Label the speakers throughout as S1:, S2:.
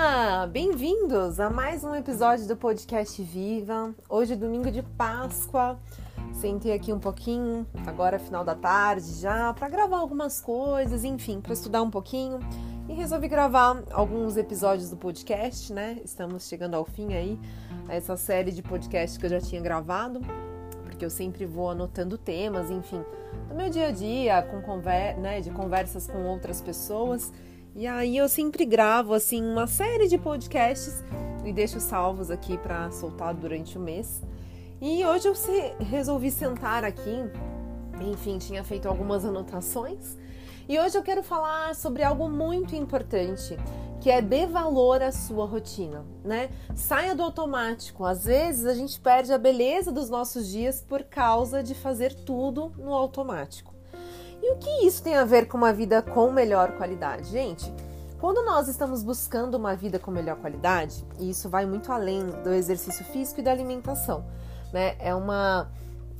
S1: Olá! Bem-vindos a mais um episódio do podcast Viva. Hoje é domingo de Páscoa. Sentei aqui um pouquinho, agora é final da tarde já, para gravar algumas coisas, enfim, para estudar um pouquinho. E resolvi gravar alguns episódios do podcast, né? Estamos chegando ao fim aí, a essa série de podcasts que eu já tinha gravado, porque eu sempre vou anotando temas, enfim, do meu dia a dia, com conver né, de conversas com outras pessoas. E aí eu sempre gravo assim uma série de podcasts e deixo salvos aqui para soltar durante o mês. E hoje eu resolvi sentar aqui, enfim, tinha feito algumas anotações. E hoje eu quero falar sobre algo muito importante, que é dê valor à sua rotina, né? Saia do automático. Às vezes a gente perde a beleza dos nossos dias por causa de fazer tudo no automático. E o que isso tem a ver com uma vida com melhor qualidade? Gente, quando nós estamos buscando uma vida com melhor qualidade, e isso vai muito além do exercício físico e da alimentação, né? É uma.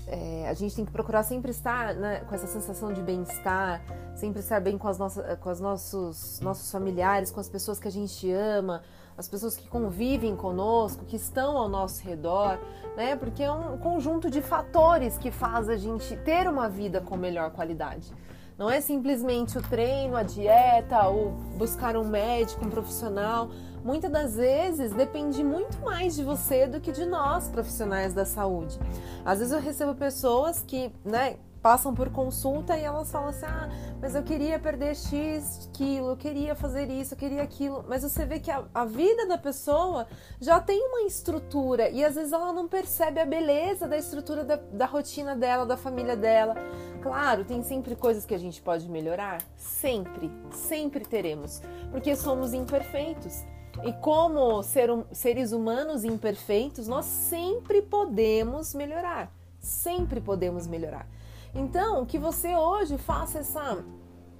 S1: É, a gente tem que procurar sempre estar né, com essa sensação de bem-estar, sempre estar bem com, as nossas, com os nossos, nossos familiares, com as pessoas que a gente ama, as pessoas que convivem conosco, que estão ao nosso redor, né? Porque é um conjunto de fatores que faz a gente ter uma vida com melhor qualidade. Não é simplesmente o treino, a dieta, ou buscar um médico, um profissional. Muitas das vezes depende muito mais de você do que de nós, profissionais da saúde. Às vezes eu recebo pessoas que, né, passam por consulta e elas falam assim: ah, mas eu queria perder X quilo, eu queria fazer isso, eu queria aquilo. Mas você vê que a, a, vida da pessoa já tem uma estrutura e às vezes ela não percebe a beleza da estrutura da, da rotina dela, da família dela. Claro, tem sempre coisas que a gente pode melhorar, sempre, sempre teremos, porque somos imperfeitos. E como ser, seres humanos imperfeitos, nós sempre podemos melhorar. Sempre podemos melhorar. Então, que você hoje faça essa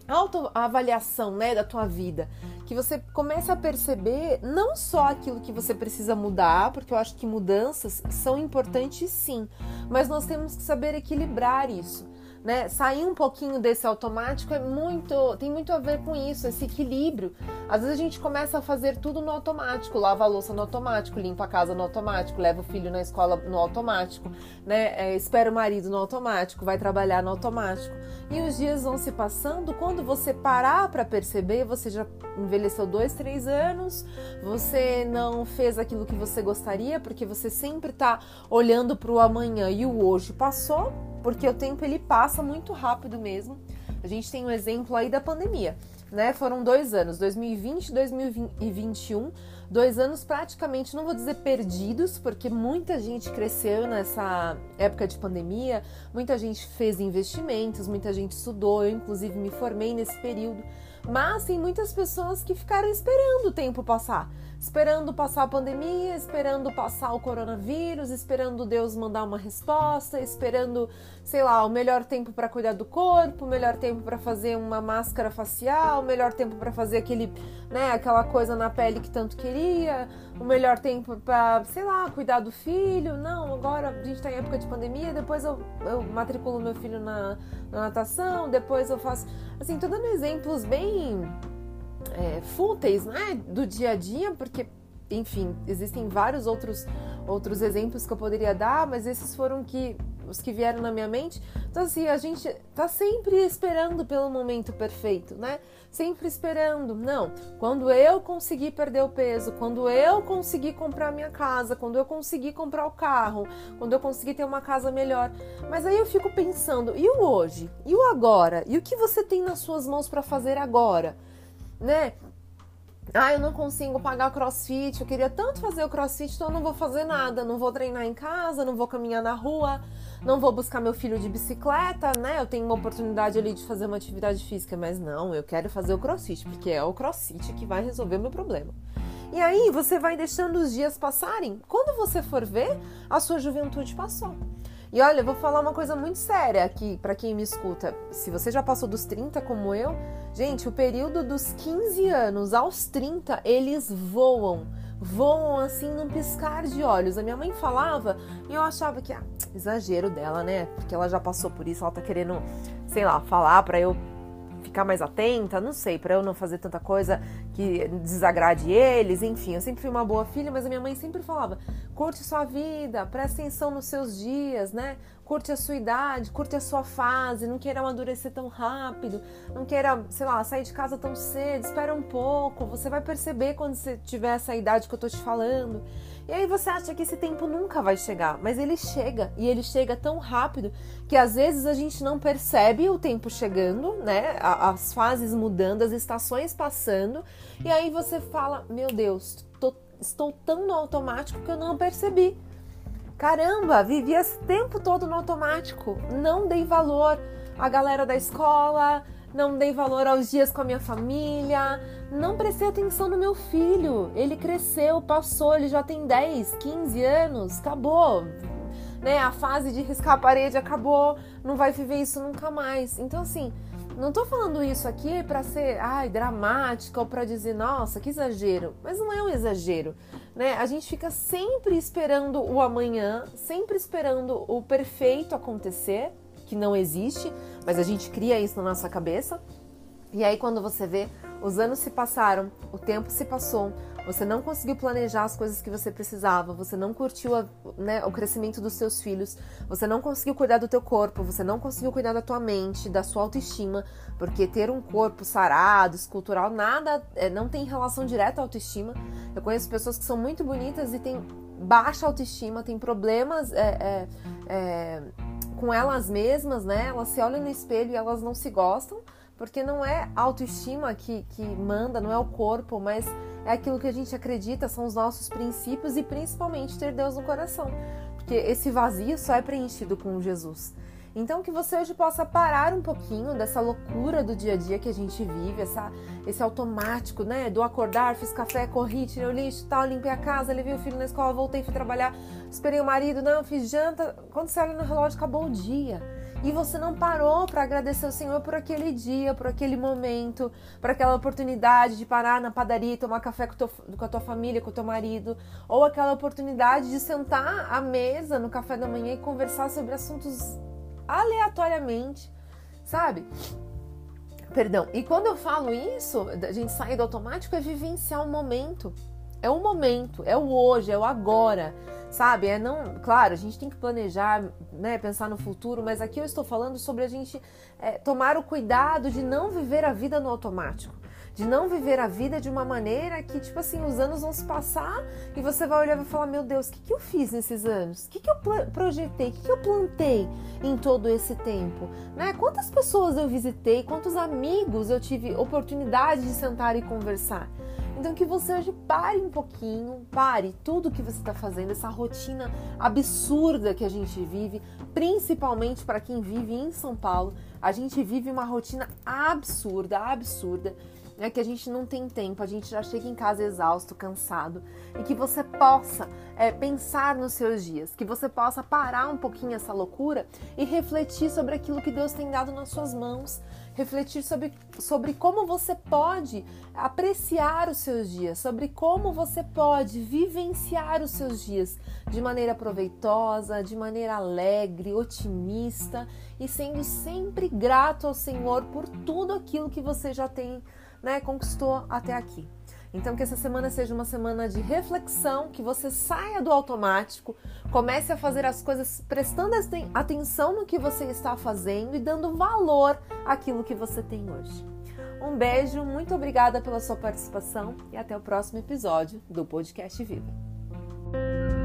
S1: autoavaliação né, da tua vida, que você comece a perceber não só aquilo que você precisa mudar, porque eu acho que mudanças são importantes sim, mas nós temos que saber equilibrar isso né? Sair um pouquinho desse automático é muito, tem muito a ver com isso, esse equilíbrio. Às vezes a gente começa a fazer tudo no automático, lava a louça no automático, limpa a casa no automático, leva o filho na escola no automático, né? É, espera o marido no automático, vai trabalhar no automático. E os dias vão se passando, quando você parar para perceber, você já envelheceu dois, três anos, você não fez aquilo que você gostaria, porque você sempre está olhando para o amanhã e o hoje passou, porque o tempo ele passa muito rápido mesmo. A gente tem um exemplo aí da pandemia, né? Foram dois anos, 2020 e 2021, dois anos praticamente, não vou dizer perdidos, porque muita gente cresceu nessa época de pandemia, muita gente fez investimentos, muita gente estudou, eu inclusive me formei nesse período. Mas tem muitas pessoas que ficaram esperando o tempo passar esperando passar a pandemia, esperando passar o coronavírus, esperando Deus mandar uma resposta, esperando, sei lá, o melhor tempo para cuidar do corpo, o melhor tempo para fazer uma máscara facial, o melhor tempo para fazer aquele, né, aquela coisa na pele que tanto queria, o melhor tempo para, sei lá, cuidar do filho. Não, agora a gente está em época de pandemia, depois eu, eu matriculo meu filho na, na natação, depois eu faço, assim, tô dando exemplos bem é, fúteis né, do dia a dia, porque, enfim, existem vários outros, outros exemplos que eu poderia dar, mas esses foram que, os que vieram na minha mente. Então, assim, a gente tá sempre esperando pelo momento perfeito, né? Sempre esperando. Não, quando eu conseguir perder o peso, quando eu conseguir comprar minha casa, quando eu conseguir comprar o carro, quando eu conseguir ter uma casa melhor. Mas aí eu fico pensando, e o hoje? E o agora? E o que você tem nas suas mãos para fazer agora? né? Ah, eu não consigo pagar crossfit, eu queria tanto fazer o crossfit, então eu não vou fazer nada, não vou treinar em casa, não vou caminhar na rua, não vou buscar meu filho de bicicleta, né? Eu tenho uma oportunidade ali de fazer uma atividade física, mas não, eu quero fazer o crossfit, porque é o crossfit que vai resolver o meu problema. E aí você vai deixando os dias passarem. Quando você for ver, a sua juventude passou. E olha, eu vou falar uma coisa muito séria aqui para quem me escuta. Se você já passou dos 30 como eu, gente, o período dos 15 anos aos 30, eles voam. Voam assim num piscar de olhos. A minha mãe falava e eu achava que, ah, exagero dela, né? Porque ela já passou por isso, ela tá querendo, sei lá, falar para eu ficar mais atenta, não sei, para eu não fazer tanta coisa que desagrade eles, enfim, eu sempre fui uma boa filha, mas a minha mãe sempre falava: curte sua vida, presta atenção nos seus dias, né? Curte a sua idade, curte a sua fase, não queira amadurecer tão rápido, não queira, sei lá, sair de casa tão cedo, espera um pouco, você vai perceber quando você tiver essa idade que eu tô te falando. E aí você acha que esse tempo nunca vai chegar, mas ele chega e ele chega tão rápido que às vezes a gente não percebe o tempo chegando, né? As fases mudando, as estações passando, e aí você fala: Meu Deus, tô, estou tão no automático que eu não percebi. Caramba, vivi esse tempo todo no automático, não dei valor à galera da escola, não dei valor aos dias com a minha família, não prestei atenção no meu filho. Ele cresceu, passou, ele já tem 10, 15 anos, acabou. Né? A fase de riscar a parede acabou, não vai viver isso nunca mais. Então, assim, não tô falando isso aqui para ser ai, dramática ou para dizer, nossa, que exagero. Mas não é um exagero. Né? A gente fica sempre esperando o amanhã, sempre esperando o perfeito acontecer que não existe, mas a gente cria isso na nossa cabeça. E aí, quando você vê, os anos se passaram, o tempo se passou, você não conseguiu planejar as coisas que você precisava, você não curtiu a, né, o crescimento dos seus filhos, você não conseguiu cuidar do teu corpo, você não conseguiu cuidar da tua mente, da sua autoestima, porque ter um corpo sarado, escultural, nada, é, não tem relação direta à autoestima. Eu conheço pessoas que são muito bonitas e têm baixa autoestima, têm problemas é, é, é com elas mesmas, né? Elas se olham no espelho e elas não se gostam, porque não é autoestima que, que manda, não é o corpo, mas é aquilo que a gente acredita, são os nossos princípios e principalmente ter Deus no coração. Porque esse vazio só é preenchido com Jesus. Então que você hoje possa parar um pouquinho dessa loucura do dia a dia que a gente vive, essa, esse automático, né? Do acordar, fiz café, corri, tirei o lixo, tal, limpei a casa, levei o filho na escola, voltei, fui trabalhar, esperei o marido, não, fiz janta. Quando você olha no relógio, acabou o dia. E você não parou para agradecer o Senhor por aquele dia, por aquele momento, por aquela oportunidade de parar na padaria e tomar café com, teu, com a tua família, com o teu marido, ou aquela oportunidade de sentar à mesa no café da manhã e conversar sobre assuntos aleatoriamente, sabe? Perdão. E quando eu falo isso, a gente sair do automático é vivenciar o momento. É o momento, é o hoje, é o agora, sabe? É não, claro, a gente tem que planejar, né, pensar no futuro, mas aqui eu estou falando sobre a gente é, tomar o cuidado de não viver a vida no automático de não viver a vida de uma maneira que, tipo assim, os anos vão se passar e você vai olhar e vai falar: Meu Deus, o que, que eu fiz nesses anos? O que, que eu projetei? O que, que eu plantei em todo esse tempo? Né? Quantas pessoas eu visitei? Quantos amigos eu tive oportunidade de sentar e conversar? Então que você hoje pare um pouquinho, pare tudo que você está fazendo, essa rotina absurda que a gente vive, principalmente para quem vive em São Paulo. A gente vive uma rotina absurda, absurda é que a gente não tem tempo, a gente já chega em casa exausto, cansado, e que você possa é, pensar nos seus dias, que você possa parar um pouquinho essa loucura e refletir sobre aquilo que Deus tem dado nas suas mãos, refletir sobre, sobre como você pode apreciar os seus dias, sobre como você pode vivenciar os seus dias de maneira proveitosa, de maneira alegre, otimista e sendo sempre grato ao Senhor por tudo aquilo que você já tem né, conquistou até aqui. Então que essa semana seja uma semana de reflexão, que você saia do automático, comece a fazer as coisas prestando atenção no que você está fazendo e dando valor àquilo que você tem hoje. Um beijo, muito obrigada pela sua participação e até o próximo episódio do Podcast Viva.